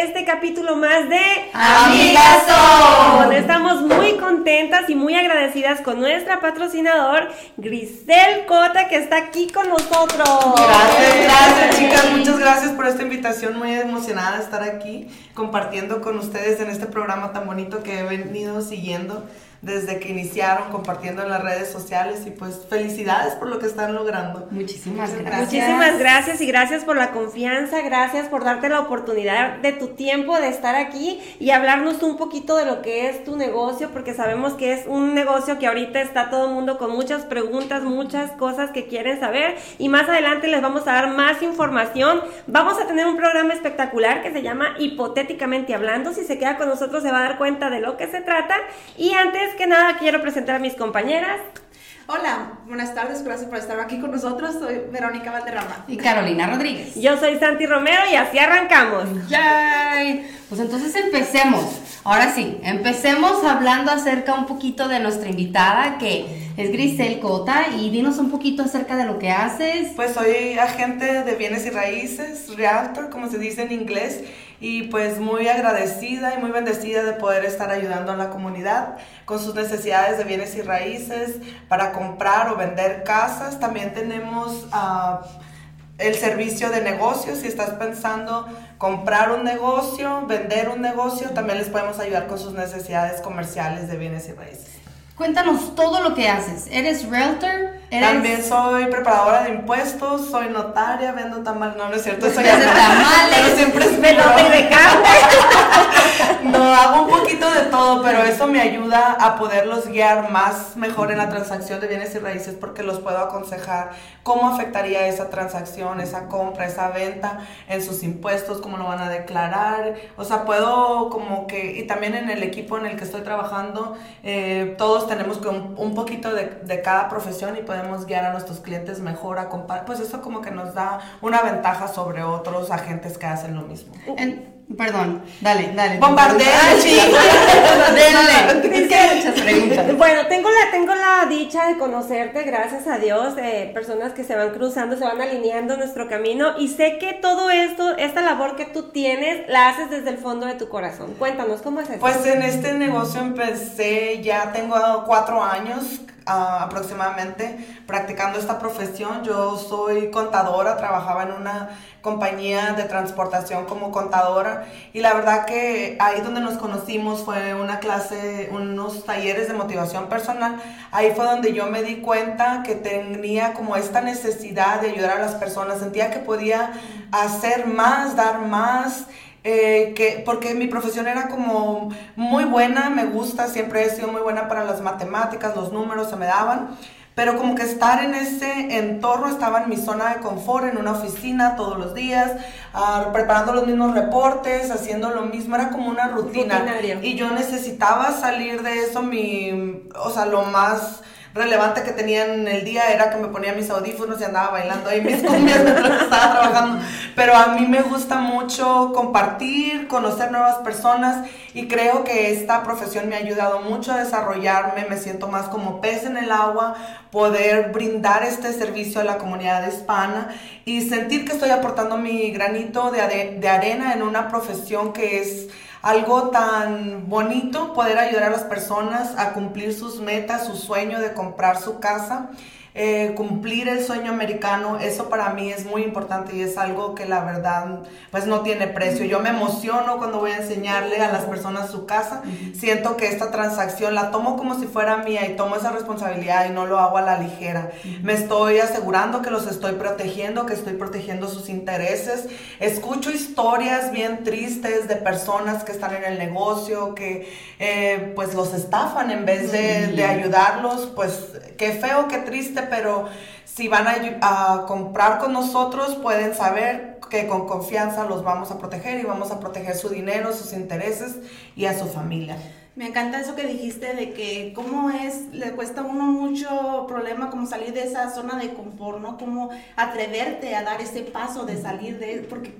este capítulo más de Amigas Son. Estamos muy contentas y muy agradecidas con nuestra patrocinador Grisel Cota que está aquí con nosotros. Gracias, gracias chicas, muchas gracias por esta invitación, muy emocionada de estar aquí compartiendo con ustedes en este programa tan bonito que he venido siguiendo desde que iniciaron compartiendo en las redes sociales y pues felicidades por lo que están logrando. Muchísimas gracias. Muchísimas gracias y gracias por la confianza, gracias por darte la oportunidad de tu tiempo de estar aquí y hablarnos un poquito de lo que es tu negocio, porque sabemos que es un negocio que ahorita está todo el mundo con muchas preguntas, muchas cosas que quieren saber y más adelante les vamos a dar más información. Vamos a tener un programa espectacular que se llama Hipotéticamente Hablando, si se queda con nosotros se va a dar cuenta de lo que se trata y antes que nada quiero presentar a mis compañeras. Hola, buenas tardes, gracias por estar aquí con nosotros. Soy Verónica Valderrama. Y Carolina Rodríguez. Yo soy Santi Romero y así arrancamos. ¡Yay! Pues entonces empecemos. Ahora sí, empecemos hablando acerca un poquito de nuestra invitada que es Grisel Cota y dinos un poquito acerca de lo que haces. Pues soy agente de bienes y raíces, realtor, como se dice en inglés, y pues muy agradecida y muy bendecida de poder estar ayudando a la comunidad con sus necesidades de bienes y raíces para comprar o vender casas. También tenemos uh, el servicio de negocios. Si estás pensando comprar un negocio, vender un negocio, también les podemos ayudar con sus necesidades comerciales de bienes y raíces. Cuéntanos todo lo que haces. ¿Eres realtor? ¿Eres... También soy preparadora de impuestos, soy notaria, vendo tamales. No, no es cierto, soy tamales. Pero siempre es de. No, hago un poquito de todo, pero eso me ayuda a poderlos guiar más mejor en la transacción de bienes y raíces porque los puedo aconsejar cómo afectaría esa transacción, esa compra, esa venta en sus impuestos, cómo lo van a declarar. O sea, puedo como que, y también en el equipo en el que estoy trabajando, eh, todos tenemos un, un poquito de, de, cada profesión y podemos guiar a nuestros clientes mejor a comparar. Pues eso como que nos da una ventaja sobre otros agentes que hacen lo mismo. En Perdón, dale, dale. Bombardea, muchas preguntas. Bueno, tengo la, tengo la dicha de conocerte, gracias a Dios, eh, personas que se van cruzando, se van alineando nuestro camino y sé que todo esto, esta labor que tú tienes, la haces desde el fondo de tu corazón. Cuéntanos, ¿cómo es eso? Pues en este negocio empecé, ya tengo cuatro años aproximadamente practicando esta profesión. Yo soy contadora, trabajaba en una compañía de transportación como contadora y la verdad que ahí donde nos conocimos fue una clase, unos talleres de motivación personal. Ahí fue donde yo me di cuenta que tenía como esta necesidad de ayudar a las personas, sentía que podía hacer más, dar más. Eh, que, porque mi profesión era como muy buena, me gusta, siempre he sido muy buena para las matemáticas, los números se me daban, pero como que estar en ese entorno estaba en mi zona de confort, en una oficina todos los días, uh, preparando los mismos reportes, haciendo lo mismo, era como una rutina. Rutinario. Y yo necesitaba salir de eso, mi, o sea, lo más relevante que tenía en el día era que me ponía mis audífonos y andaba bailando ahí mis cumbias mientras estaba trabajando. Pero a mí me gusta mucho compartir, conocer nuevas personas y creo que esta profesión me ha ayudado mucho a desarrollarme, me siento más como pez en el agua, poder brindar este servicio a la comunidad hispana y sentir que estoy aportando mi granito de, de arena en una profesión que es algo tan bonito poder ayudar a las personas a cumplir sus metas, su sueño de comprar su casa. Eh, cumplir el sueño americano, eso para mí es muy importante y es algo que la verdad pues no tiene precio. Yo me emociono cuando voy a enseñarle a las personas su casa, siento que esta transacción la tomo como si fuera mía y tomo esa responsabilidad y no lo hago a la ligera. Me estoy asegurando que los estoy protegiendo, que estoy protegiendo sus intereses. Escucho historias bien tristes de personas que están en el negocio, que eh, pues los estafan en vez de, de ayudarlos, pues qué feo, qué triste pero si van a, a, comprar con nosotros, pueden saber que con confianza los vamos a proteger y vamos a proteger su dinero, sus intereses y a su familia. Me encanta eso que dijiste de que cómo es, le cuesta a uno mucho problema como salir de esa zona de confort, ¿no? Como atreverte a dar ese paso de salir de, porque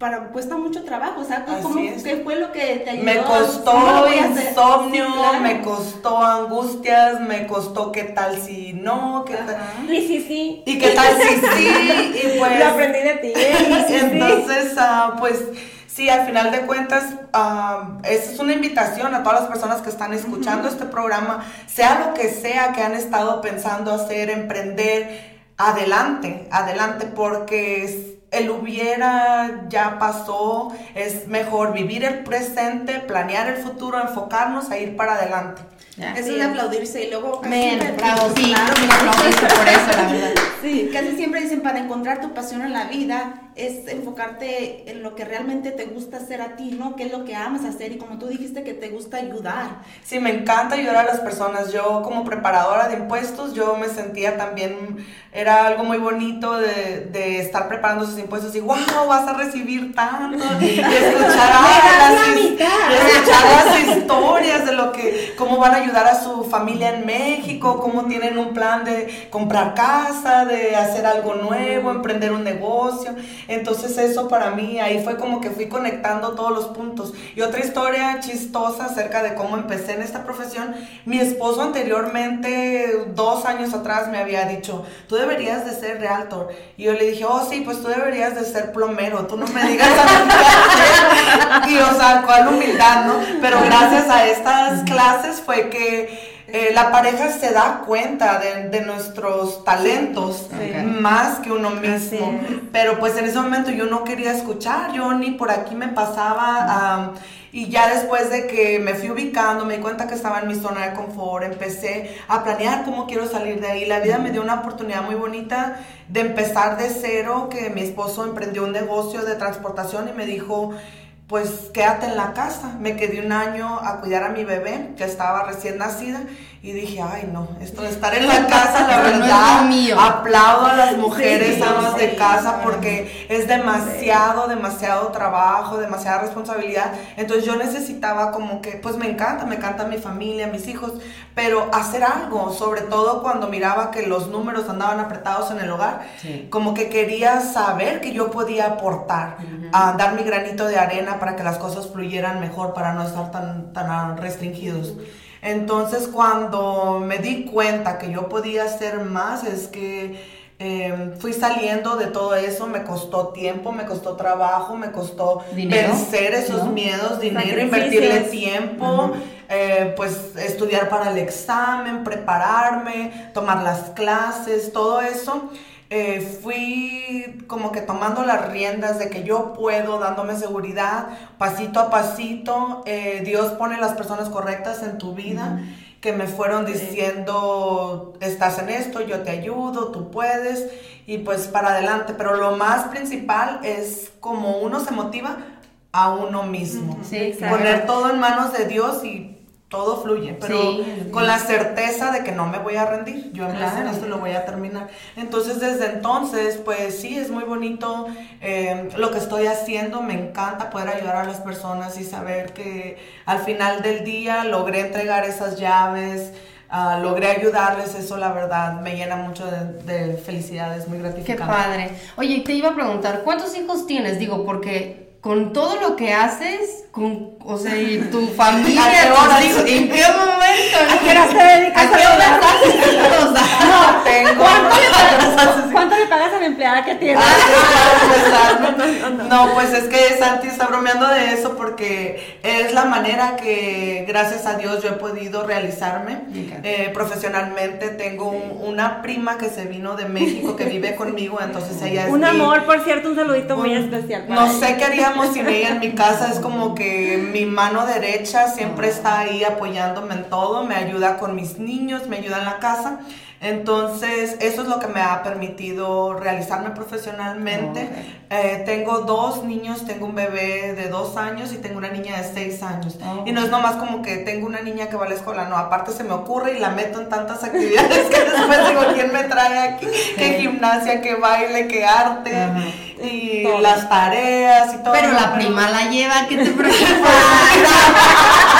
para, cuesta mucho trabajo, o sea, ¿cómo, ¿qué fue lo que te ayudó? Me costó insomnio, sí, claro. me costó angustias, me costó qué tal si no, qué tal... Y sí, sí. Y qué tal si sí, y pues... Lo aprendí de ti. ¿eh? Entonces, uh, pues sí, al final de cuentas, ah, esa es una invitación a todas las personas que están escuchando este programa, sea lo que sea que han estado pensando hacer, emprender, adelante, adelante, porque el hubiera ya pasó, es mejor vivir el presente, planear el futuro, enfocarnos a ir para adelante. Ya. Eso es de aplaudirse y luego Men, bravo, sí, Claro, sí, aplaudirse por eso, la verdad. Sí, casi siempre dicen para encontrar tu pasión en la vida es enfocarte en lo que realmente te gusta hacer a ti, ¿no? ¿Qué es lo que amas hacer? Y como tú dijiste que te gusta ayudar. Sí, me encanta ayudar a las personas. Yo como preparadora de impuestos, yo me sentía también, era algo muy bonito de, de estar preparando sus impuestos y wow, vas a recibir tanto. Y escuchar, ay, las, y escuchar las historias de lo que, cómo van a ayudar a su familia en México, cómo tienen un plan de comprar casa, de hacer algo nuevo, emprender un negocio. Entonces eso para mí, ahí fue como que fui conectando todos los puntos. Y otra historia chistosa acerca de cómo empecé en esta profesión, mi esposo anteriormente, dos años atrás, me había dicho, tú deberías de ser realtor. Y yo le dije, oh sí, pues tú deberías de ser plomero, tú no me digas a mí qué hacer". Y o sea, cuál humildad, ¿no? Pero gracias a estas clases fue que... eh, la pareja se da cuenta de, de nuestros talentos Sí. más que uno mismo. Pero pues en ese momento yo no quería escuchar, yo ni por aquí me pasaba. y ya después de que me fui ubicando, me di cuenta que estaba en mi zona de confort, empecé a planear cómo quiero salir de ahí. La vida me dio una oportunidad muy bonita de empezar de cero, que mi esposo emprendió un negocio de transportación y me dijo, pues quédate en la casa. Me quedé un año a cuidar a mi bebé, que estaba recién nacida, y dije, ay no, esto de estar en la casa, la no verdad, lo mío. aplaudo a las mujeres Sí, amas de sí, casa porque es demasiado, demasiado trabajo, demasiada responsabilidad. Entonces yo necesitaba como que, pues me encanta, me encanta mi familia, mis hijos, pero hacer algo, sobre todo cuando miraba que los números andaban apretados en el hogar, Sí. como que quería saber que yo podía aportar, a dar mi granito de arena para que las cosas fluyeran mejor, para no estar tan, tan restringidos. Entonces cuando me di cuenta que yo podía hacer más, es que eh, fui saliendo de todo eso, me costó tiempo, me costó trabajo, me costó Dinero, vencer esos ¿no? miedos, dinero, invertirle tiempo, eh, pues estudiar para el examen, prepararme, tomar las clases, todo eso. Eh, fui como que tomando las riendas de que yo puedo, dándome seguridad, pasito a pasito. eh, Dios pone las personas correctas en tu vida que me fueron diciendo, estás en esto, yo te ayudo, tú puedes, y pues para adelante. Pero lo más principal es como uno se motiva a uno mismo. Sí. Poner todo en manos de Dios y todo fluye, pero Sí. con la certeza de que no me voy a rendir. Yo empecé en Claro. esto lo voy a terminar. Entonces, desde entonces, pues sí, es muy bonito eh, lo que estoy haciendo. Me encanta poder ayudar a las personas y saber que al final del día logré entregar esas llaves. ah, logré ayudarles, eso la verdad me llena mucho de, de felicidad, es muy Qué gratificante. padre. Oye, te iba a preguntar, ¿cuántos hijos tienes? Digo, porque con todo lo que haces, con, o sea, y tu familia, ¿A qué tus hijos, ¿en qué momento? ¿A qué horas te dedicas ¿A qué a horas lograr? haces hijos? No tengo. ¿Cuánto le pagas a la empleada que tiene? No, pues es que Santi está bromeando de eso porque es la manera que, gracias a Dios, yo he podido realizarme eh, profesionalmente. Tengo un- una prima que se vino de México que vive conmigo, entonces ella es Un mi- amor, por cierto, un saludito muy especial. No ella. sé qué haríamos sin ella en mi casa. Es como que mi mano derecha siempre está ahí apoyándome en todo. Me ayuda con mis niños, me ayuda en la casa. Entonces, eso es lo que me ha permitido realizarme profesionalmente. Eh, tengo dos niños, tengo un bebé de dos años y tengo una niña de seis años. Y no es nomás como que tengo una niña que va a la escuela, no, aparte se me ocurre y la meto en tantas actividades que después digo, ¿quién me trae aquí? Que gimnasia, que baile, que arte y Todo. las tareas y todo. Pero la prima la lleva, ¿qué te preocupa?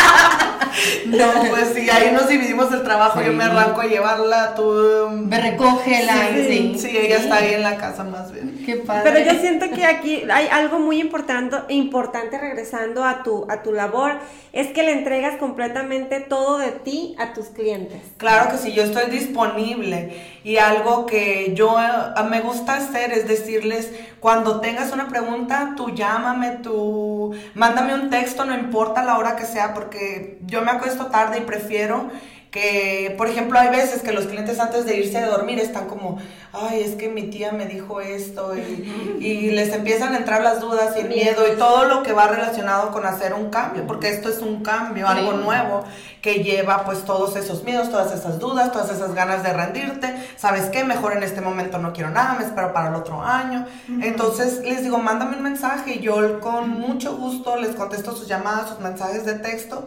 No, pues sí, ahí nos dividimos el trabajo. Yo me arranco a llevarla, tú. Me recoge la. Sí, sí, ella está ahí en la casa más bien. Qué padre. Pero yo siento que aquí hay algo muy importante, importante regresando a tu, a tu labor, es que le entregas completamente todo de ti a tus clientes. Claro que sí, yo estoy disponible y algo que yo eh, me gusta hacer es decirles, cuando tengas una pregunta, tú llámame, tú mándame un texto, no importa la hora que sea, porque yo me acuesto tarde y prefiero que, por ejemplo, hay veces que los clientes antes de irse a dormir están como, ay, es que mi tía me dijo esto y, y les empiezan a entrar las dudas y el miedo y todo lo que va relacionado con hacer un cambio, porque esto es un cambio, algo nuevo que lleva pues todos esos miedos, todas esas dudas, todas esas ganas de rendirte, ¿sabes qué? Mejor en este momento no quiero nada, me espero para el otro año. Entonces les digo, mándame un mensaje y yo con mucho gusto les contesto sus llamadas, sus mensajes de texto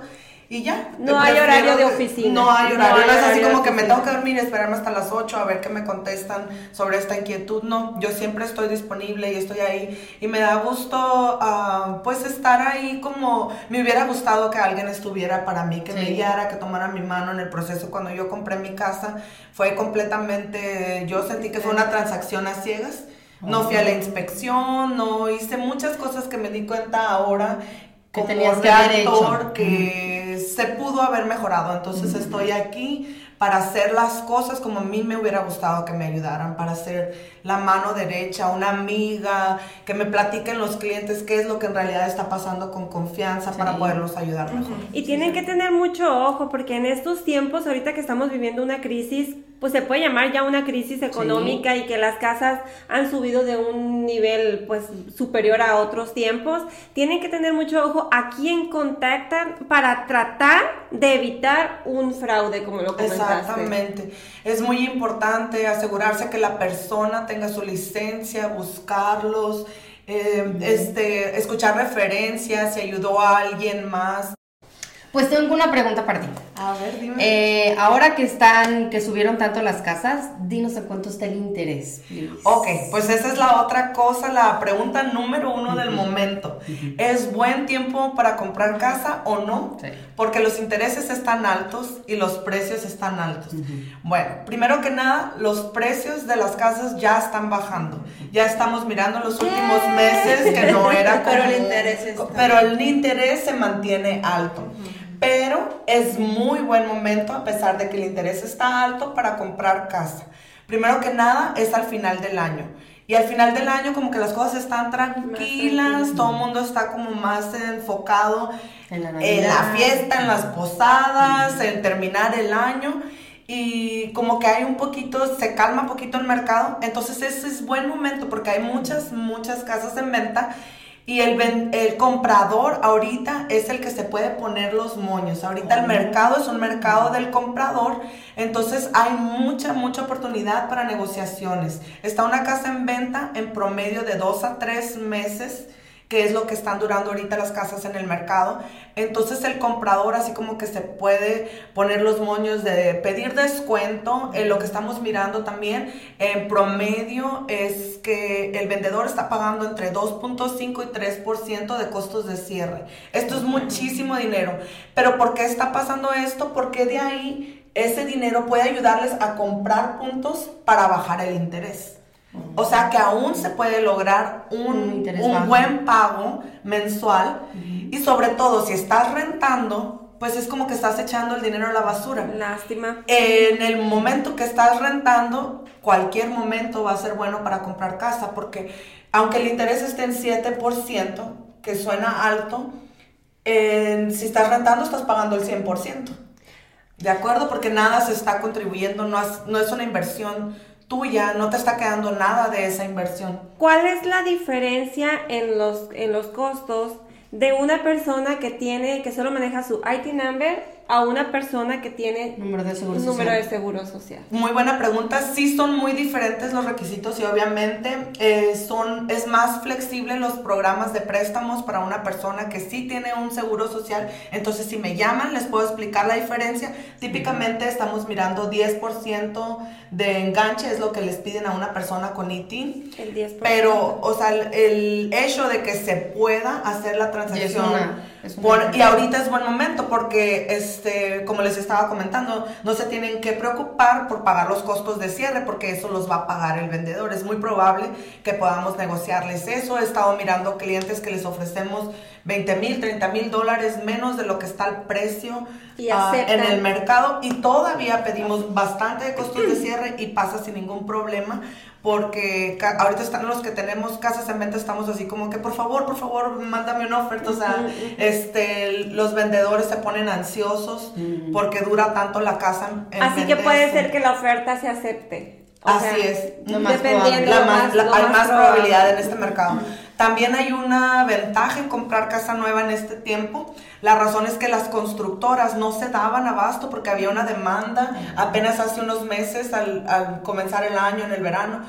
y ya. No hay horario de oficina. No hay horario. No es así como que me tengo que dormir y esperarme hasta las 8 a ver qué me contestan sobre esta inquietud. No, yo siempre estoy disponible y estoy ahí. Y me da gusto, ah, pues, estar ahí como me hubiera gustado que alguien estuviera para mí, que me Sí. guiara, que tomara mi mano en el proceso. Cuando yo compré mi casa, fue completamente, yo sentí que fue una transacción a ciegas. No fui a la inspección, no hice muchas cosas que me di cuenta ahora Que como tenías que que se pudo haber mejorado. Entonces estoy aquí para hacer las cosas como a mí me hubiera gustado que me ayudaran, para ser la mano derecha, una amiga, que me platiquen los clientes qué es lo que en realidad está pasando con confianza para poderlos ayudar mejor. Y tienen que tener mucho ojo porque en estos tiempos, ahorita que estamos viviendo una crisis, pues se puede llamar ya una crisis económica y que las casas han subido de un nivel pues superior a otros tiempos, tienen que tener mucho ojo a quién contactan para tratar de evitar un fraude como lo comentaste. Exactamente. Es muy importante asegurarse que la persona tenga su licencia, buscarlos, eh, este, escuchar referencias, si ayudó a alguien más. Pues tengo una pregunta para ti. A ver, dime. Eh, ahora que están, que subieron tanto las casas, dinos a cuánto está el interés. please. Ok, pues esa es la otra cosa, la pregunta número uno del momento. ¿Es buen tiempo para comprar casa o no? Sí. Porque los intereses están altos y los precios están altos. Bueno, primero que nada, los precios de las casas ya están bajando. Ya estamos mirando los últimos meses que no era como... Pero el interés está- Pero el interés se mantiene alto. Pero es muy buen momento, a pesar de que el interés está alto, para comprar casa. Primero que nada, es al final del año. Y al final del año como que las cosas están tranquilas, todo el mundo está como más enfocado En la en la fiesta, en las posadas, en terminar el año. Y como que hay un poquito, se calma un poquito el mercado. Entonces ese es buen momento porque hay muchas, muchas casas en venta. Y el, el comprador ahorita es el que se puede poner los moños. Ahorita el mercado es un mercado del comprador. Entonces hay mucha, mucha oportunidad para negociaciones. Está una casa en venta en promedio de dos a tres meses que es lo que están durando ahorita las casas en el mercado. Entonces el comprador así como que se puede poner los moños de pedir descuento. En lo que estamos mirando también en promedio es que el vendedor está pagando entre 2.5 y 3% de costos de cierre. Esto es muchísimo dinero. Pero ¿por qué está pasando esto? Porque de ahí ese dinero puede ayudarles a comprar puntos para bajar el interés. O sea que aún se puede lograr Un un, buen pago mensual y sobre todo si estás rentando, pues es como que estás echando el dinero a la basura. Lástima. En el momento que estás rentando, cualquier momento va a ser bueno para comprar casa, porque aunque el interés esté en 7%, que suena alto, en- si estás rentando estás pagando el 100%. ¿De acuerdo? Porque nada se está contribuyendo, no es, no es una inversión tuya, no te está quedando nada de esa inversión. ¿Cuál es la diferencia en los, en los costos de una persona que tiene, que solo maneja su IT number a una persona que tiene Número de seguro número social. de seguro social? Muy buena pregunta. Sí son muy diferentes los requisitos y obviamente eh, son, es más flexible los programas de préstamos para una persona que sí tiene un seguro social. Entonces, si me llaman, les puedo explicar la diferencia. Típicamente estamos mirando 10% de enganche, es lo que les piden a una persona con ITIN. El 10%. Pero, o sea, el, el hecho de que se pueda hacer la transacción Por- y ahorita es buen momento porque, este, como les estaba comentando, no se tienen que preocupar por pagar los costos de cierre porque eso los va a pagar el vendedor. Es muy probable que podamos negociarles eso. He estado mirando clientes que les ofrecemos 20 mil, 30 mil dólares menos de lo que está el precio Y ah, en el mercado y todavía pedimos bastante de costos de cierre y pasa sin ningún problema porque ca- ahorita están los que tenemos casas en venta estamos así como que por favor por favor mándame una oferta o sea este los vendedores se ponen ansiosos porque dura tanto la casa en Así que puede ser que la oferta se acepte. O Así sea, es. Lo más dependiendo La más- la- lo hay más probable. probabilidad en este mercado. También hay una ventaja en comprar casa nueva en este tiempo. La razón es que las constructoras no se daban abasto porque había una demanda apenas hace unos meses al, al comenzar el año, en el verano,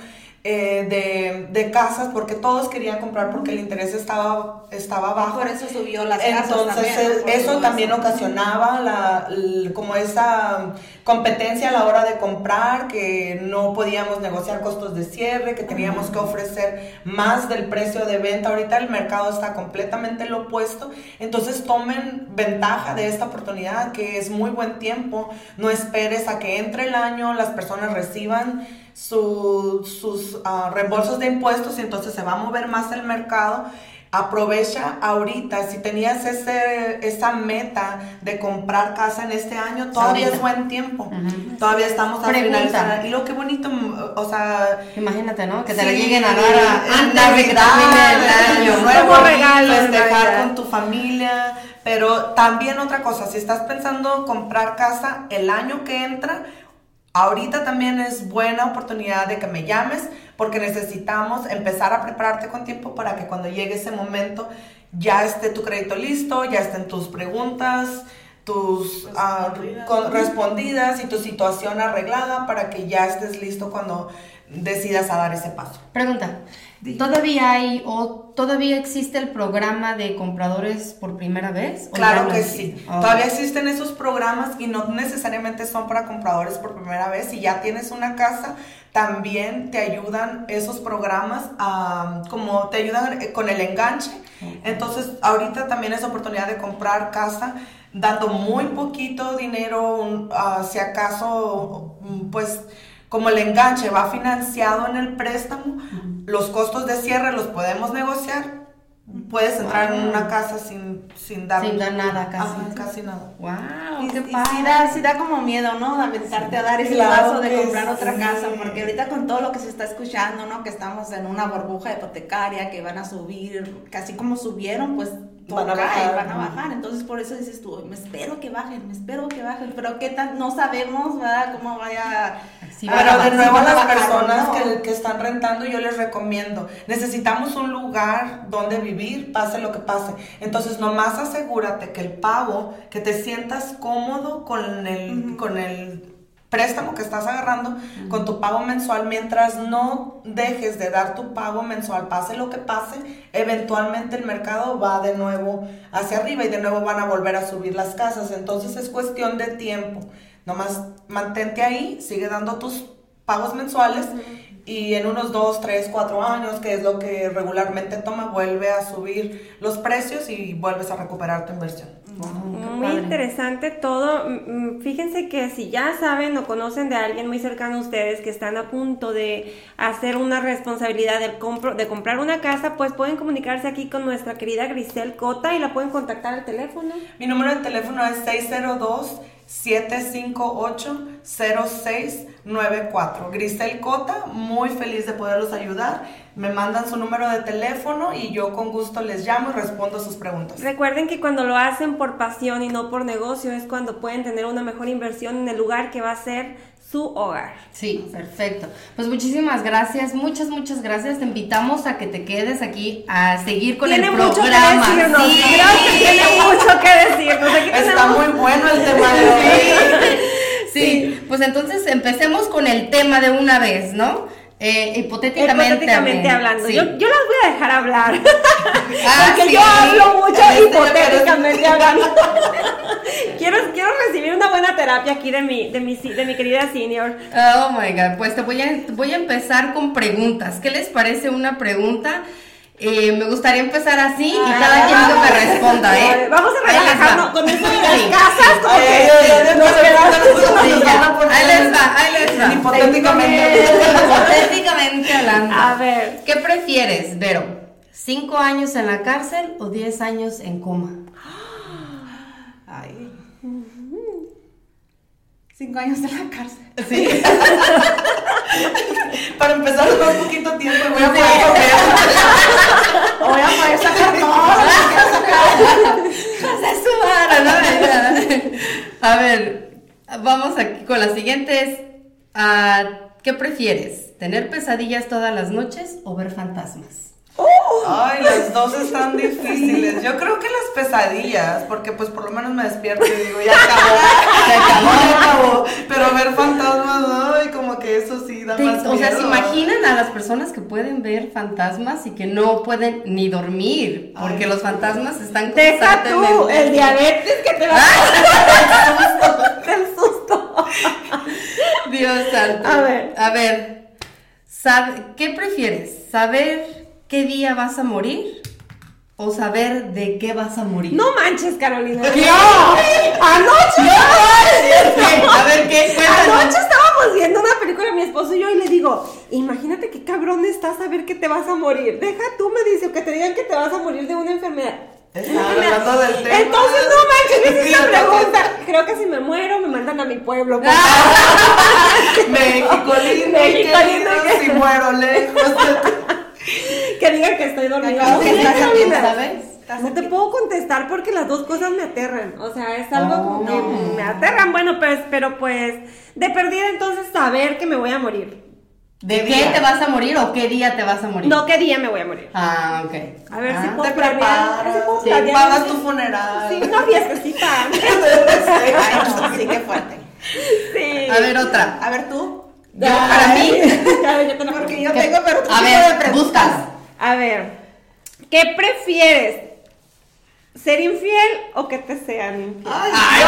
eh, de, de casas porque todos querían comprar porque el interés estaba, estaba bajo. Por eso subió las casas Entonces, también, ¿no? Por eso también ocasionaba la, l- como esa competencia a la hora de comprar, que no podíamos negociar costos de cierre, que teníamos que ofrecer más del precio de venta. Ahorita el mercado está completamente lo opuesto. Entonces, tomen ventaja de esta oportunidad, que es muy buen tiempo. No esperes a que entre el año, las personas reciban su- sus ah, reembolsos de impuestos y entonces se va a mover más el mercado. Aprovecha ahorita, si tenías ese, esa meta de comprar casa en este año, todavía es buen tiempo. Todavía estamos a Pregunta. finalizar. Y lo que bonito, o sea... Imagínate, ¿no? Que te sí, la lleguen a dar a- antes de que Navidad, termine el año. Nuevo, regalo festejar con tu familia. Pero también otra cosa, si estás pensando comprar casa el año que entra, ahorita también es buena oportunidad de que me llames porque necesitamos empezar a prepararte con tiempo para que cuando llegue ese momento ya esté tu crédito listo, ya estén tus preguntas, tus ah, Respondidas. con- respondidas y tu situación arreglada para que ya estés listo cuando decidas a dar ese paso. Pregunta. ¿Todavía hay o todavía existe el programa de compradores por primera vez? ¿O ya Claro que existe? sí. Todavía existen esos programas y no necesariamente son para compradores por primera vez. Si ya tienes una casa, también te ayudan esos programas a, como te ayudan con el enganche. Entonces, ahorita también es oportunidad de comprar casa dando muy poquito dinero, un- ah, si acaso, pues como el enganche va financiado en el préstamo, los costos de cierre los podemos negociar. Puedes entrar en Wow. una casa sin, sin dar, Sin dar nada casi. Ajá, casi nada. ¡Wow! Y, ¡Qué y sí, da, sí da como miedo, ¿no? De aventarte a dar ese paso de comprar otra sí. casa, porque ahorita con todo lo que se está escuchando, ¿no? Que estamos en una burbuja hipotecaria, que van a subir, casi como subieron, pues Van a y bajar. van a bajar. Entonces por eso dices tú, me espero que bajen, me espero que bajen, pero qué tan, no sabemos, ¿verdad? Cómo vaya... Sí, a Pero de nuevo las bajar personas no. que, que están rentando, yo les recomiendo, necesitamos un lugar donde vivir, pase lo que pase. Entonces, nomás asegúrate que el pago, que te sientas cómodo con el, con el préstamo que estás agarrando, con tu pago mensual, mientras no dejes de dar tu pago mensual, pase lo que pase, eventualmente el mercado va de nuevo hacia arriba y de nuevo van a volver a subir las casas. Entonces, es cuestión de tiempo. Nomás mantente ahí, sigue dando tus pagos mensuales y en unos 2, 3, 4 años, que es lo que regularmente toma, vuelve a subir los precios y vuelves a recuperar tu inversión. Muy padre. interesante todo. Mm, mm, Fíjense que si ya saben o conocen de alguien muy cercano a ustedes que están a punto de hacer una responsabilidad del compro, de comprar una casa, pues pueden comunicarse aquí con nuestra querida Grisel Cota y la pueden contactar al teléfono. Mi número de teléfono es 602-758-0694. Grisel Cota, muy feliz de poderlos ayudar. Me mandan su número de teléfono y yo con gusto les llamo y respondo sus preguntas. Recuerden que cuando lo hacen por pasión y no por negocio es cuando pueden tener una mejor inversión en el lugar que va a ser su hogar. Sí, perfecto. Pues muchísimas gracias, muchas, muchas gracias. Te invitamos a que te quedes aquí a seguir con tiene el mucho programa. que decirnos. Sí. Tiene mucho que decirnos. Aquí Está tenemos- muy bueno el tema de hoy. Sí, pues entonces empecemos con el tema de una vez, ¿no? Eh, hipotéticamente, Hipotéticamente hablando. Sí. Yo, yo las voy a dejar hablar. Ah, Porque yo hablo mucho Este, hipotéticamente hablando. quiero, quiero recibir una buena terapia aquí de mi, de mi, de mi querida senior. Oh my god, pues te voy a, voy a empezar con preguntas. ¿Qué les parece una pregunta Eh, me gustaría empezar así y Ah, cada quien que me responda, ¿eh? Vamos a relajarnos con eso de las casas, como Eh, van a poner- Ahí les va, ahí les va. Hipotéticamente. Hipotéticamente hablando. A ver, ¿Qué prefieres, Vero? ¿Cinco años en la cárcel o diez años en coma? Ay. Cinco años en la cárcel. Sí. Para empezar, un poquito tiempo y voy a poder comer. Voy a poder sacar todo sacar. Sumaron, ¿no? A ver, vamos aquí con la siguiente es, ah, ¿qué prefieres? ¿Tener pesadillas todas las noches o ver fantasmas? Ay, las dos están difíciles. Yo creo que las pesadillas, porque pues por lo menos me despierto y digo, ya acabó. Se acabó. Ya acabó. Pero ver fantasmas, ay, como que eso sí da Te- más o sea, ¿se miedo. imaginan a las personas que pueden ver fantasmas y que no pueden ni dormir? Porque Ay. los fantasmas están deja tú constantemente- el diabetes que te va a dar el susto. Dios santo. A ver. A ver. ¿Qué prefieres? ¿Saber qué día vas a morir? ¿O saber de qué vas a morir? No manches, Carolina. ¿Qué? No, anoche. A ver, ¿qué? Cuéntanos. Anoche estábamos viendo una película, mi esposo y yo, y le digo, imagínate qué cabrón estás saber que te vas a morir. Deja tú, me dice, o que te digan que te vas a morir de una enfermedad. Estaba hablando del tema. Entonces, no manches, esa pregunta. Creo que si me muero, me mandan a mi pueblo. por México lindo, México qué lindo, si muero lejos de. Que digan que estoy dormida. No, te puedo contestar porque las dos cosas me aterran. O sea, es algo Oh. como que me aterran. Bueno, pues, pero pues, de perdida entonces saber que me voy a morir. ¿De ¿Qué qué día? te vas a morir o qué día te vas a morir? No, qué día me voy a morir. Ah, ok. A ver Ah, si puedo Te preparas, si Sí, pagas tu funeral. Sí, una no, sí, qué fuerte. Sí. A ver, otra. A ver tú. Yo, para mí. Yo te Porque yo tengo, pero tú A ver, de preguntas. buscas. A ver, ¿qué prefieres? ¿Ser infiel o que te sean infiel? Ay, Ay,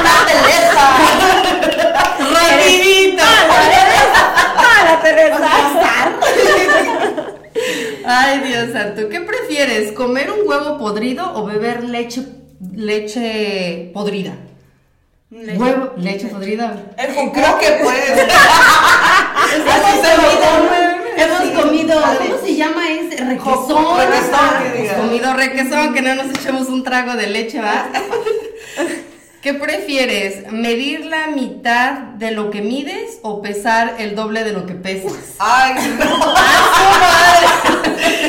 una belleza. Rapidito. ¡Para, Teresa! Ay, Dios santo. ¿Qué prefieres? ¿Comer un huevo podrido o beber leche leche podrida? Huevo, leche podrida. El creo que puedes. Hemos comido, Vale. ¿cómo se llama ese? Requesón. Requesón, comido requesón, que no nos echemos un trago de leche, ¿va? ¿Qué prefieres? ¿Medir la mitad de lo que mides o pesar el doble de lo que pesas? Ay, no. También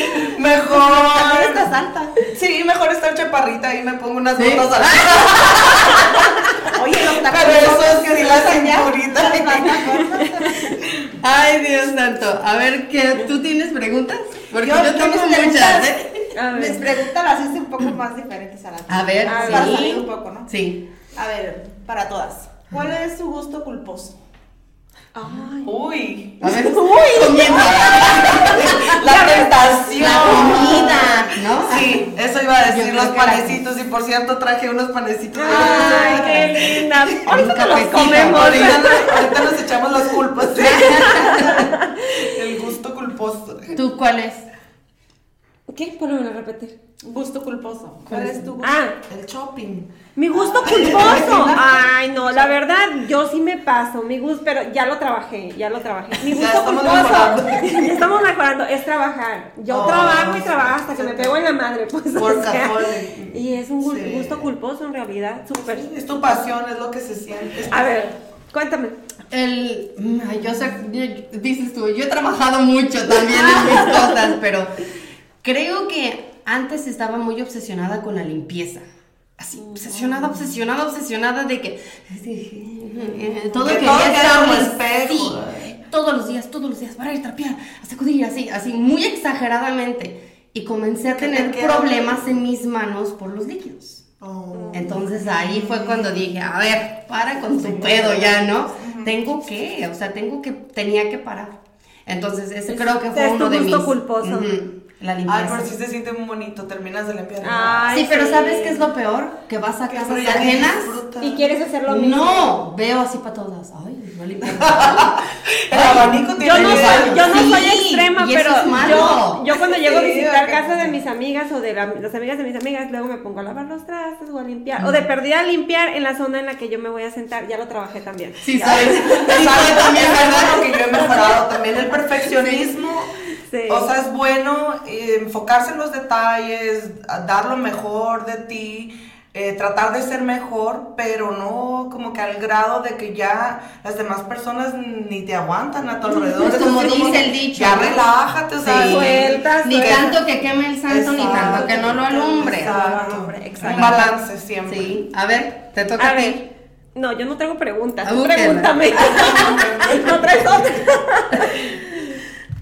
Mejor. estás alta. Sí, mejor estar chaparrita y me pongo unas ¿Sí? botas al Oye, los Pero tacones eso es que sí si la cinturita. Ay, Dios santo. A ver, ¿qué, ¿tú tienes preguntas? Porque yo, Yo- tengo muchas, preguntas- ¿eh? Mis preguntas las hice un poco más diferentes a las A ver, A ver. Para sí. salir un poco, ¿no? Sí. A ver, para todas. ¿Cuál es su gusto culposo? Ay. Uy. A ver, comiendo. La tentación. La comida, ¿no? Sí, eso iba a decir los panecitos y por cierto traje unos panecitos. Ay, qué linda. Ahorita los cafecito. comemos. Ahorita, ahorita nos echamos las culpas. El gusto culposo. ¿Tú cuál es? ¿Qué? Vuelven a repetir. Gusto culposo. ¿Cuál es tu gusto? Ah, El shopping. mi gusto culposo. Ay, no, la verdad, yo sí me paso. Mi gusto, pero ya lo trabajé, ya lo trabajé. Mi Ya gusto estamos culposo. mejorando. ya estamos mejorando, es trabajar. Yo Oh, trabajo y trabajo hasta que me pego en la madre, pues. o sea, Workaholic. y es un Sí. gusto culposo en realidad, súper. Es tu pasión, es lo que se siente. A ver, cuéntame. El, mm, yo sé, dices tú, yo he trabajado mucho también en mis cosas, pero creo que antes estaba muy obsesionada con la limpieza. Así, obsesionada, obsesionada, obsesionada de que todo Que todo estar sí, ¿eh? todos los días, todos los días, para ir trapear, a sacudir, así, así, muy exageradamente. Y comencé a te tener problemas en mis manos por los líquidos. Oh. Entonces ahí fue cuando dije, a ver, para con tu pedo ya, ¿no? Tengo que, o sea, tengo que, tenía que parar. Entonces ese Es- creo que fue es uno de mis... culposo. Ujú. La Ay, limpieza. pero sí se siente muy bonito, terminas de limpiar. Ay, sí, pero. ¿sabes qué es lo peor? Que vas a Que casas ajenas. Y quieres hacer lo mismo. No, veo así para todas. Ay, voy a limpiar. El abanico tiene Yo no que- soy, yo no Sí, soy extrema, pero es malo. yo, yo cuando llego a visitar casa de mis amigas o de la- las amigas de mis amigas, luego me pongo a lavar los trastes o a limpiar. O de perdida a limpiar en la zona en la que yo me voy a sentar. Ya lo trabajé también. Sí, sabes. ¿Sabe también, verdad? Lo que yo he mejorado también el perfeccionismo. Sí. O sea, es bueno eh, enfocarse en los detalles, dar lo mejor de ti, eh, tratar de ser mejor, pero no como que al grado de que ya las demás personas ni te aguantan a tu alrededor. Pues como Es dice el dicho, Ya ¿no? relájate, o sea, Sí. Suelta, Ni suelta. tanto que queme el santo, ni tanto que no lo alumbre. Exacto. alumbre, exacto. Un balance siempre. Sí. A ver, te toca A a ti. ver, no, yo no traigo preguntas. Ah, Tú búsquela. pregúntame. no traes otra.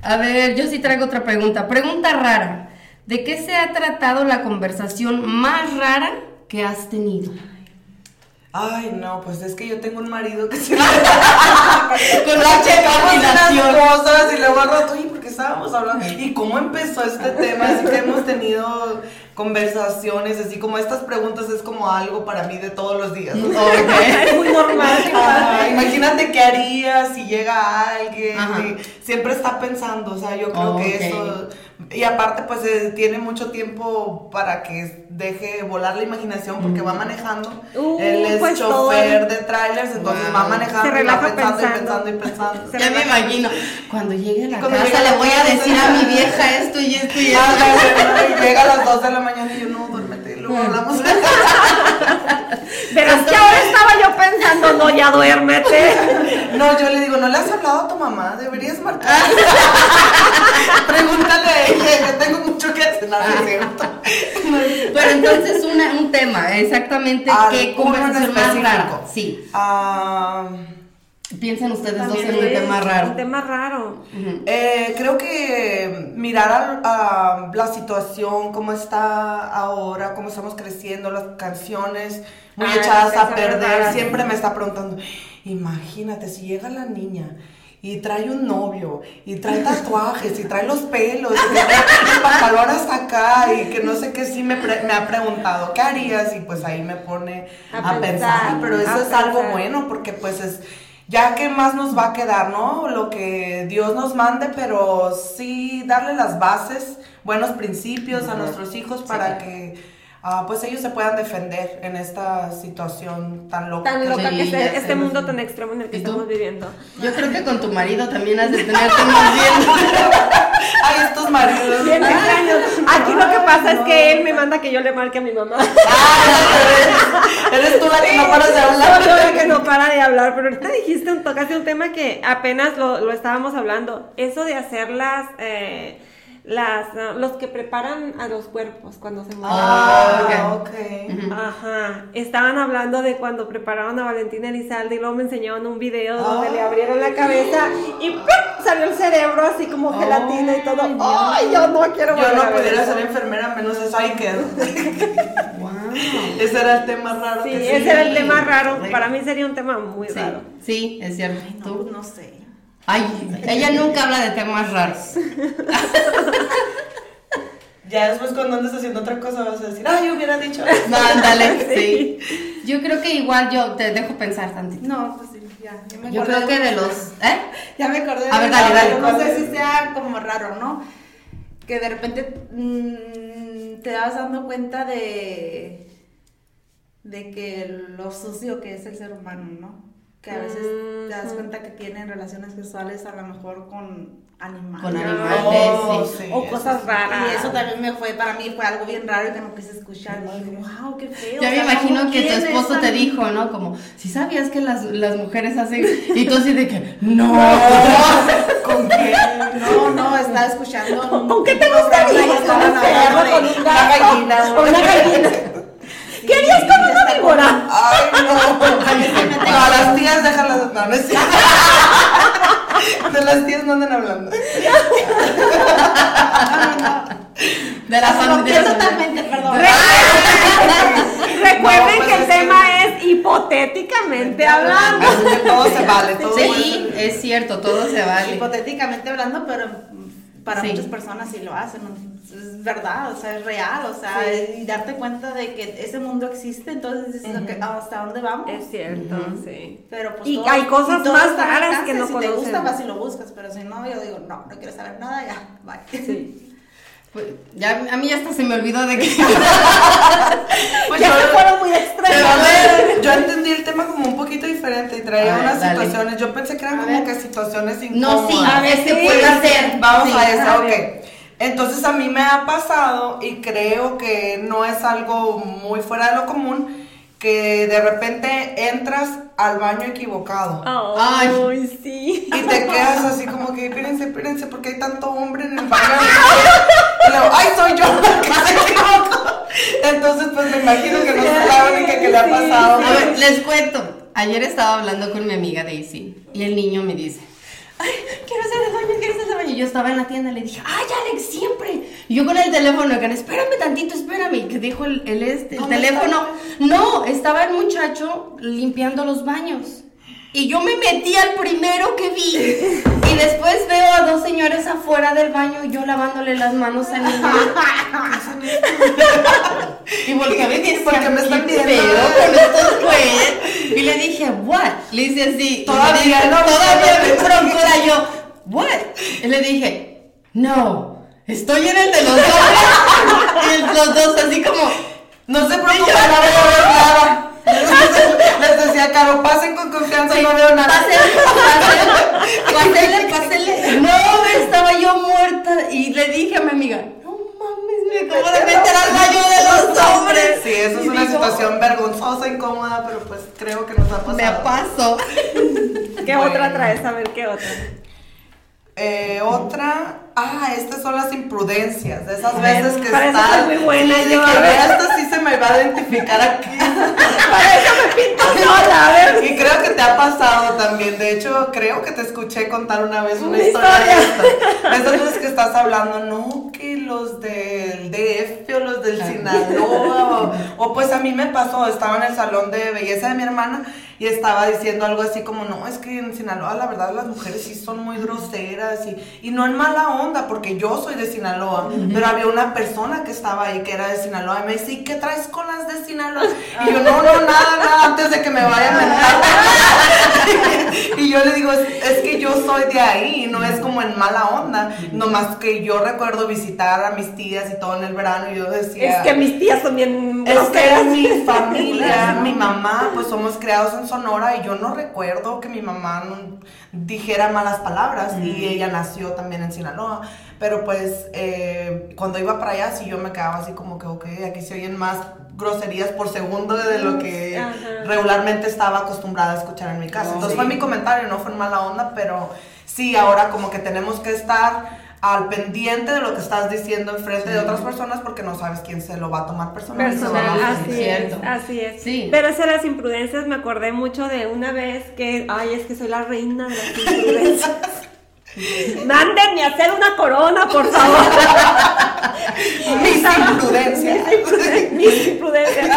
A ver, yo sí traigo otra pregunta. Pregunta rara. ¿De qué se ha tratado la conversación más rara que has tenido? Ay, no, pues es que yo tengo un marido que se Con la checamos unas cosas y luego al rato, ¿y por qué estábamos hablando? ¿Y cómo empezó este tema? Así que hemos tenido conversaciones, así como estas preguntas es como algo para mí de todos los días. es muy normal. Ajá, imagínate qué haría si llega alguien. Y siempre está pensando, o sea, yo creo Oh, que ok. eso. Y aparte, pues eh, tiene mucho tiempo para que deje volar la imaginación porque va manejando. Uh, Él es pues, todo chofer el- de trailers, entonces Wow. va manejando Se y va relaja pensando, y pensando. pensando y pensando. Se Ya me imagino. Cuando llegue a la Cuando casa le voy a decir a mi vieja esto y esto y esto. llega a las 2 de la mañana y yo no, duérmete, luego hablamos. Verás que ahora estaba yo pensando, no, ya duérmete. No, yo le digo, ¿no le has hablado a tu mamá? Deberías marcar. Pregúntale a ella, yo tengo mucho que hacer, no, es cierto. Pero entonces una, un tema, exactamente Ah, qué conversación más específico. rara. Sí. Ah, Piensen ustedes dos en un tema raro. Un tema raro. Eh, creo que mirar a, a la situación, cómo está ahora, cómo estamos creciendo, las canciones muy Ah, echadas a perder, siempre me está preguntando, imagínate si llega la niña y trae un novio, y trae tatuajes, y trae los pelos, y trae pantalón hasta acá, y que no sé qué, sí me, pre- me ha preguntado, ¿qué harías? Y pues ahí me pone A a, pensar, pensar, pero eso es algo bueno, porque pues es, ya que más nos va a quedar, ¿no? Lo que Dios nos mande, pero sí darle las bases, buenos principios a nuestros hijos para que... ah, pues ellos se puedan defender en esta situación tan loca. Tan que- loca Sí, que es este sé. mundo tan extremo en el que estamos viviendo. Yo creo que con tu marido también has de tener temas bien. Ay, estos maridos. Bien Ay, extraños. Aquí lo que pasa es no. que él me manda que yo le marque a mi mamá. Ah, eres, eres tú la que no paras de hablar. Yo la que no para de hablar, pero ahorita dijiste, un- tocaste un tema que apenas lo, lo estábamos hablando. Eso de hacer las, eh, las, ah, los que preparan a los cuerpos cuando se mueren. Ah, ok. ok. Ajá, estaban hablando de cuando prepararon a Valentina Elizalde y luego me enseñaron un video donde Ah. le abrieron la cabeza y ¡pum! salió el cerebro así como gelatina y todo. ¡Ay, yo no quiero Yo volver a no pudiera ser enfermera, menos eso ahí quedo. Wow. Ese era el tema raro. Sí, que ese era el tema raro. Para mí sería un tema muy Sí, raro. sí, es cierto. No, ¿Tú? no sé. Ay, ella nunca habla de temas raros. Ya después cuando andes haciendo otra cosa vas a decir, ay, yo hubiera dicho. No, ándale, sí. Yo creo que igual yo te dejo pensar tantito. No, pues sí, ya. ya me Yo creo que de los. ¿Eh? Ya me acordé A de ver, dale, dale. No ¿Cuál sé si sea como raro, ¿no? Que de repente mm, te das dando cuenta de de que lo sucio que es el ser humano, ¿no? Que a veces te das cuenta que tienen relaciones sexuales a lo mejor con animales. Con Ay, animales, Oh, sí. sí, o cosas sí. raras. Y eso también me fue, para mí fue algo bien raro y que no quise escuchar. Y dije, wow, qué feo. Ya o me imagino ¿cómo que tu esposo es te dijo, ¿no? Como, si sabías que las, las mujeres hacen. Y tú así de que, no. ¿Con quién? No, no, estaba escuchando. un ¿Con qué te gustaría? y estaban ¿Con un hablando perro, con de- un Una gallina. ¿O una gallina? ¿Qué harías con una víbora? Ay, no. A mí sí me No, tengo- a las tías déjalas. No, no es cierto. De las tías no anden hablando. De la familia. totalmente, perdón. Recuerden No, pues que el que- tema es hipotéticamente hablando. Todo se vale, todo Sí, es cierto, todo se vale. Hipotéticamente hablando, pero para Sí. muchas personas sí lo hacen, es verdad, o sea, es real, o sea, y darte cuenta de que ese mundo existe, entonces dices, ¿hasta dónde vamos? Es cierto, sí. Pero pues Y todo- hay cosas todo más raras que no Si te gusta, vas y lo buscas, pero si no, yo digo, no, no quiero saber nada, ya, bye. Sí. Pues, ya, a mí hasta se me olvidó de que... Pues ya yo- se fueron muy Pero a ver, yo entendí el tema como un poquito diferente y traía ver, unas dale. situaciones. Yo pensé que eran A como ver. que situaciones No, incómodas. sí, a ver, se sí, puede hacer. Vamos Sí. a eso, a ok. ver. Entonces a mí me ha pasado y creo que no es algo muy fuera de lo común que de repente entras al baño equivocado. Ay, sí. Y te quedas así como que, espérense, espérense, porque hay tanto hombre en el baño. Y luego, ay, soy yo la que se equivocó. Entonces, pues me imagino que no es la única que le ha pasado. A ver, les cuento. Ayer estaba hablando con mi amiga Daisy y el niño me dice, ay, quiero hacer el baño, quiero hacer el baño. Y yo estaba en la tienda y le dije, ay, Alex, siempre. Y yo con el teléfono, acá, espérame tantito, espérame. Que dijo el, el este, el ¿Dónde teléfono. No, estaba el muchacho limpiando los baños. Y yo me metí al primero que vi. Y después veo a dos señores afuera del baño yo lavándole las manos al niño. y volteé a y ¿Por qué me están pedo con estos güeyes? Y le dije, what? Le hice así. Todavía no, Todavía me procura yo, what? Y le dije, no, estoy en el de los hombres. y los dos así como, No se preocupen, no veo nada. Les decía, Caro, pasen con confianza, no veo nada. Pásele, pásele, pásele. No, estaba yo muerta. Y le dije a mi amiga, no mames, me acabo de meter al baño de los hombres. Sí, eso es Y una digo, situación vergonzosa, incómoda, pero pues creo que nos ha pasado. Me paso. ¿Qué Bueno. otra traes? A ver, ¿qué otra? Eh, otra, ah, estas son las imprudencias, de esas veces que para eso estás. soy muy buena sí, yo, que esta sí se me va a identificar aquí. Para eso me pinto sola, a ver. Y creo que te ha pasado también. De hecho, creo que te escuché contar una vez una Una historia, historia. de esta. De esas veces que estás hablando, no, que los del DF o los del Sinaloa. O, o pues a mí me pasó, estaba en el salón de belleza de mi hermana y estaba diciendo algo así como, no, es que en Sinaloa la verdad las mujeres sí son muy groseras y, y no en mala onda, porque yo soy de Sinaloa, pero había una persona que estaba ahí que era de Sinaloa y me dice, ¿y qué traes con las de Sinaloa? Y yo, no, no, nada, nada, antes de que me vaya a mentar. y yo le digo, es, es que yo soy de ahí, no es como en mala onda, nomás que yo recuerdo visitar a mis tías y todo en el verano y yo decía... Es que mis tías son bien Es que mi familia, mi mamá, pues somos creados en Sonora y yo no recuerdo que mi mamá dijera malas palabras y ella nació también en Sinaloa. Pero pues eh, cuando iba para allá sí yo me quedaba así como que, ok, aquí se oyen más groserías por segundo de lo que Ajá. regularmente estaba acostumbrada a escuchar en mi casa. Oh, Entonces sí. fue mi comentario, no fue en mala onda, pero sí, ahora como que tenemos que estar al pendiente de lo que estás diciendo enfrente de otras personas porque no sabes quién se lo va a tomar personal. así es, así es. Sí. Pero eso de las imprudencias me acordé mucho de una vez que, ay, es que soy la reina de las imprudencias. Mándenme a hacer una corona, por favor. Mis imprudencias. Mis imprudencias.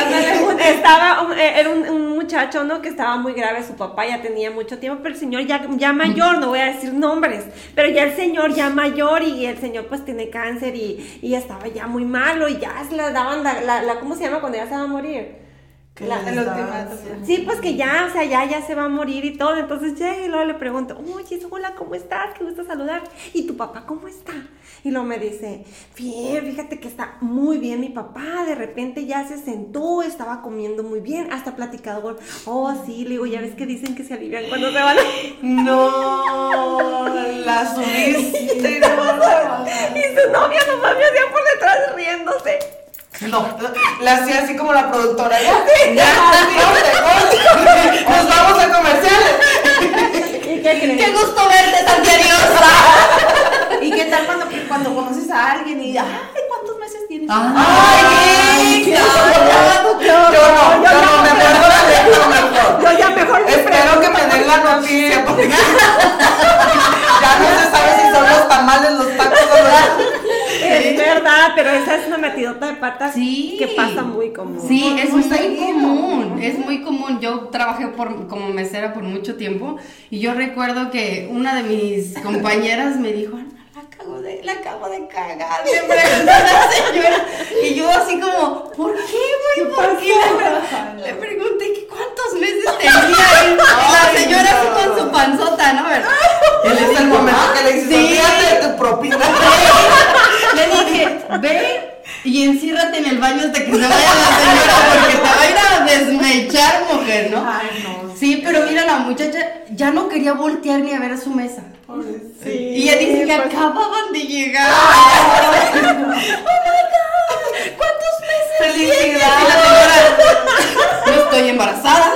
Estaba, un- eh, era un, un muchacho, ¿no? Que estaba muy grave, su papá ya tenía mucho tiempo, pero el señor ya, ya mayor, no voy a decir nombres, pero ya el señor ya mayor y el señor pues tiene cáncer y, y estaba ya muy malo y ya se le daban la, la, la- ¿cómo se llama cuando ya se va a morir? Que La-. Sí, pues que ya, o sea, ya, ya se va a morir y todo. Entonces llega y luego le pregunto, oye, hola, ¿cómo estás? Qué gusto saludar. ¿Y tu papá cómo está? Y luego me dice, bien, fíjate que está muy bien mi papá. De repente ya se sentó, estaba comiendo muy bien, hasta platicador. Oh, sí, le digo, ya ves que dicen que se alivian cuando se van. No, la subiste. Y su novia nomás me hacía por detrás riéndose. No, le hacía así como la productora. Ya, ya. Nos vamos a comerciales. ¿Y qué crees? Qué gusto verte tan ¿Y qué tal cuando, cuando conoces a alguien y, ay, ¿cuántos meses tienes? Ay, Yo yo- no, yo no, la mejor. Yo ya mejor me Espero que me den la noticia porque ya no se sabe si son los tamales, los tacos o los... Es verdad, pero esa es una metidota de patas Sí. que pasa muy común. Sí, es muy muy seguido. común, es muy común. Yo trabajé por, como mesera por mucho tiempo y yo recuerdo que una de mis compañeras me dijo, Ana, la cago de, la me acabo de cagar, le preguntó la señora. Y yo así como, ¿por qué, güey? ¿Por qué? Le, pre- le pregunté que cuántos meses tenía. Y la señora así con su panzota, ¿no? Él es el momento que le dices, Sí. de tu propina. Dije, ve y enciérrate en el baño hasta que se vaya la señora porque te va a ir a desmechar, mujer, ¿no? Ay, no. Sí, pero mira, la muchacha ya no quería voltear ni a ver a su mesa. y ella dice que pues- acababan de llegar. oh my God, ¿cuántos meses? Y la Felicidades. señora, no estoy embarazada.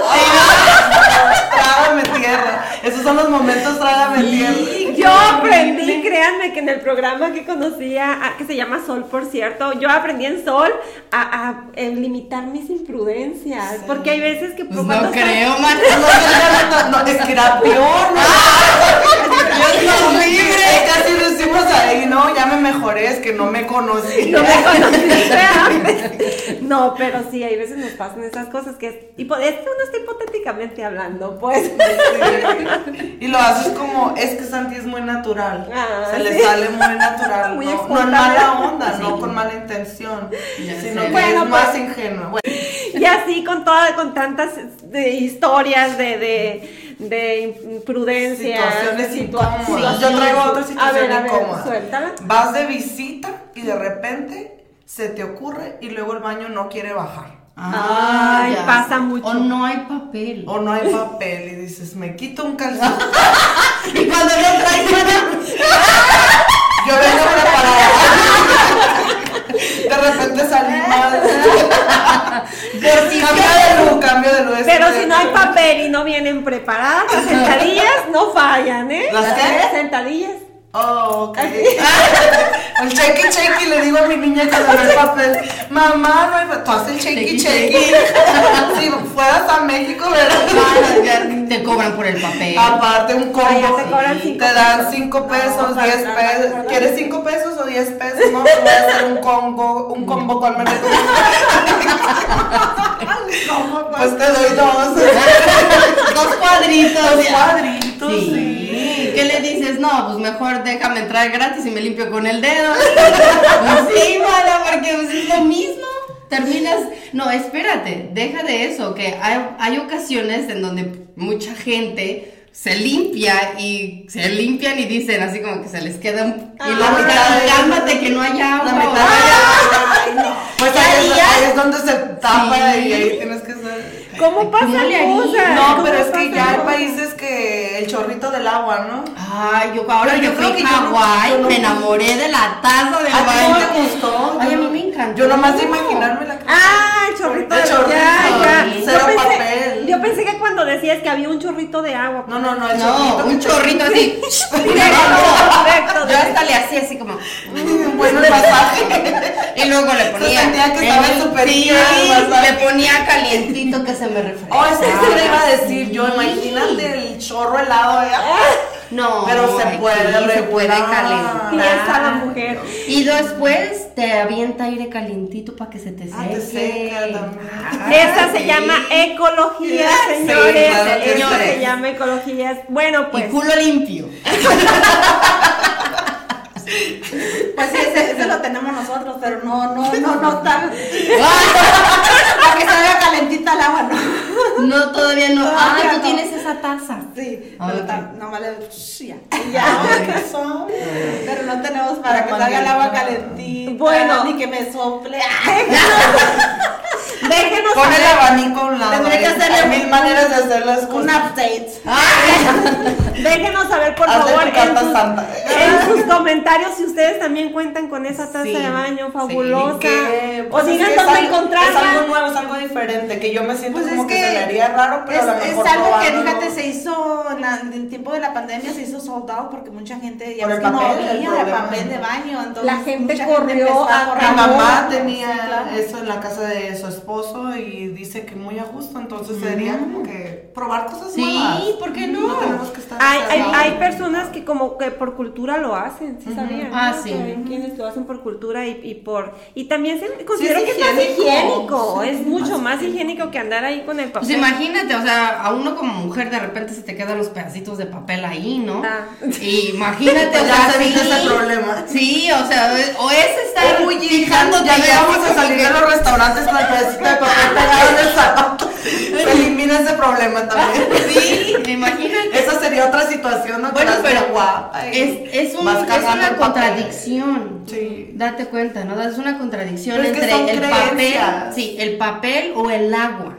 Trágame tierra. Esos son los momentos trágame tierra. Yo aprendí, créanme que en el programa que conocía, que se llama Sol, por cierto, yo aprendí en Sol a, a, limitar mis imprudencias. Porque hay veces que Pues no creo, man. No, no, no, no, es que era peor, ¿no? Libre. Que así decimos ahí, no, ya me mejoré, es que no me conocí. No me antes. No, pero sí, hay veces nos pasan esas cosas que es, hipo- es que uno está hipotéticamente hablando, pues. Y lo haces como, es que Santi es muy natural. Ah, se le sí. sale muy natural. Muy no, no mala onda, no con mala intención. Ya Sino sé. que Bueno, es más pues. ingenua. Bueno, Y así con toda, con tantas de historias de, de, de imprudencias, situaciones incómodas. Yo traigo otra A situación ver, a ver, incómoda. suéltala. Vas de visita y de repente se te ocurre y luego el baño no quiere bajar. Ay, ya pasa mucho. O no hay papel. O no hay papel y dices, me quito un calzón. Y cuando no traes Yo vengo preparada. De repente salí mal. Cambio de look, cambio de look. Pero si no hay papel y no vienen preparadas, las sentadillas no fallan, ¿eh? ¿Las qué? Sentadillas. Oh, ok. El chequi chequi le digo a mi niña cuando no hay papel, mamá, no hay papel. Tú haces el chequi Chequi. Si fueras a México, ¿verdad? ah, te cobran por el papel. Aparte un combo. Allá te cobran cinco Te dan pesos. 5 pesos, No, 10 para- pesos. para- ¿Quieres 5 pesos o 10 pesos? No, te voy a hacer un combo, un combo con menos. Pues te doy dos. Dos cuadritos. Dos cuadritos, Sí. sí. ¿Qué le dices? No, pues mejor déjame entrar gratis y me limpio con el dedo. Pues sí, mala, porque pues, es lo mismo. Terminas. No, espérate, deja de eso, que hay, hay ocasiones en donde mucha gente se limpia y se limpian y dicen así como que se les queda un. y Ah, luego mitad cálmate que no hay agua. La mitad Ah. Pues ahí es, ahí es donde se tapa Sí. y ahí tienes. ¿Cómo pasan cosas? No, ¿Cómo pero es que ya hay países que el chorrito del agua, ¿no? Ay, yo ahora Pero yo yo fui creo que no- Hawái, no- me enamoré de la taza del ¿A ti baño. no te gustó? Ay, a mí me encantó. Yo nomás de imaginarme la Ah, el chorrito El de chorrito, ya, ya. sí. Yo Cero pensé, papel. yo pensé que cuando decías que había un chorrito de agua. No, no, no, el No, chorrito. un chorrito así. Directo, Yo hasta le hacía así como. Mm, Bueno, el masaje. Y luego le ponía. sentía que estaba en masaje. le ponía calientito que se me refrescaba. Oh, es que eso le iba a decir yo. Imagínate el chorro helado, ¿eh? No, Pero se puede se puede calentar. Piensa la mujer. Y después te avienta aire calientito para que se te seque. Ah, te seca. Ah, Esa se llama ecología, Sí, señores. claro se llama ecología. Bueno, pues. Y culo limpio. Pues sí, ese, ese lo tenemos nosotros, pero no, no, no, no tan. Para que salga calentita el agua, no. No, todavía no. Ah, tú no. tienes esa taza. Sí, Ah, pero ok. ta- nomás le. shh, Ya. Ya, ya. Pero no tenemos para que salga el agua calentita. Bueno. Ni que me sople. Déjenos Pon el saber. abanico a un lado. Tendré que hacerle hay un- mil maneras de hacer las Un cosas. update. Déjenos saber, por Hazle favor, en sus, santa. en sus comentarios si ustedes también cuentan con esa taza Sí, de baño sí, fabulosa. Que, o pues, es digan es dónde algo- Es algo encontrarla. nuevo, es algo diferente. Que yo me siento Pues como es que, que se me haría raro, pero Es, a lo es mejor algo que, fíjate, se hizo en, la- en el tiempo de la pandemia, se hizo sold out porque mucha gente ya Por el no papel, el había problema. papel de baño. Entonces, La gente corrió a- correr. Mi mamá Sí, tenía claro. eso en la casa de su esposo y dice que muy a gusto, entonces sería como que probar cosas Sí, nuevas. ¿por qué no? No tenemos que estar Hay, hay, hay personas que como que por cultura lo hacen, ¿sí sabían? Ah, no? sí. Que hay quienes lo hacen por cultura y, y por... Y también se considero es que es más higiénico. Sí, es mucho más más higiénico que andar ahí con el papel. Pues imagínate, o sea, a uno como mujer de repente se te quedan los pedacitos de papel ahí, ¿no? Ah. Y imagínate, o Pues sea, sí. ese problema. Sí, o sea, o es estar muy fijándote ya así de salir de los restaurantes con el de papel pegado en el zapato. Se elimina ese problema también. que- Sí, imagínate. Esa sería otra situación, ¿no? Que Bueno, pero guapa y es, es, un- vas es cargando una contradicción. Sí. Date cuenta, ¿no? Es una contradicción Pero que entre el papel, sí, el papel o el agua.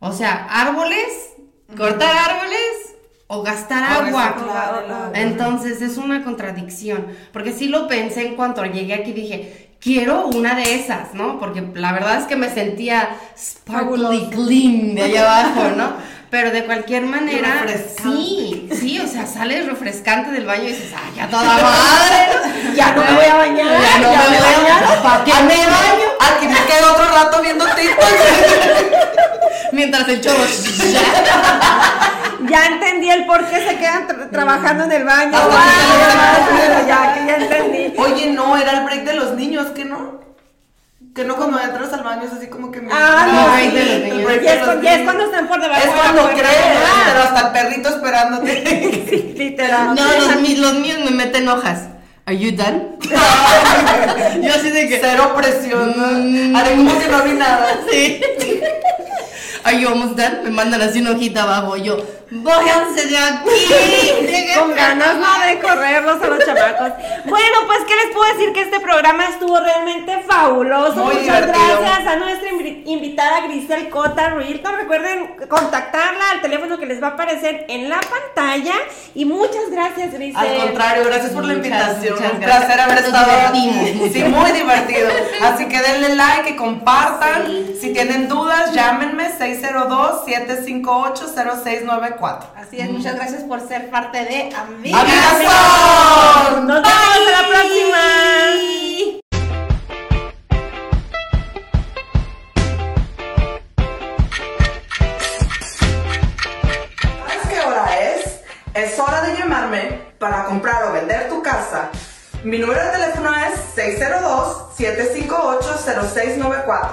O sea, árboles, cortar árboles o gastar O agua. el agua. Entonces es una contradicción, porque sí lo pensé en cuanto llegué aquí, dije, quiero una de esas, ¿no? Porque la verdad es que me sentía sparkly clean de allá abajo, ¿no? Pero de cualquier manera, sí, sí, o sea, sales refrescante del baño y dices, ah, ya toda madre. Ya no me voy a bañar, Ya no ya me me voy a bañar. ¿Para qué me baño? Aquí me quedo otro rato viendo TikTok. Mientras el chorro. Ya entendí el por qué se quedan tra- trabajando en el baño. Ay, les- ya, ya entendí. Oye, no, era el break de los niños, ¿qué no? Que no cuando entras al baño es así como que... me- Ah, no, break sí. de los niños. Y es, y es cuando están por debajo Es cuando crees, Ah, pero hasta el perrito esperándote. sí, literal. No, los, mi- los míos me meten hojas. Are you done? Yo así de que. Cero presión. ¿no? Haré como que no vi nada. Sí. Are you almost done? Me mandan así una hojita abajo. Yo, váyanse de aquí. Con ganas no de correrlos a los chamacos. Bueno, pues, ¿qué les puedo decir? Que este programa estuvo realmente fabuloso. Muy Muchas divertido. gracias a nuestra invi- invitada Grisel Cota Ruilton. Recuerden contactarla al teléfono que les va a aparecer en la pantalla. Y muchas gracias, Grisel. Al contrario, gracias por la invitación. Un placer haber estado aquí. Sí, muy divertido. Así que denle like y compartan. Si tienen dudas, llámenme 602-758-0694. Así es, muchas gracias por ser parte de Amigas. ¡Amigazón! Nos vemos hasta la próxima. ¿Sabes qué hora es? Es hora de llamarme para comprar o vender tu casa. Mi número de teléfono es 602-758-0694.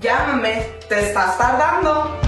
Llámame, te estás tardando.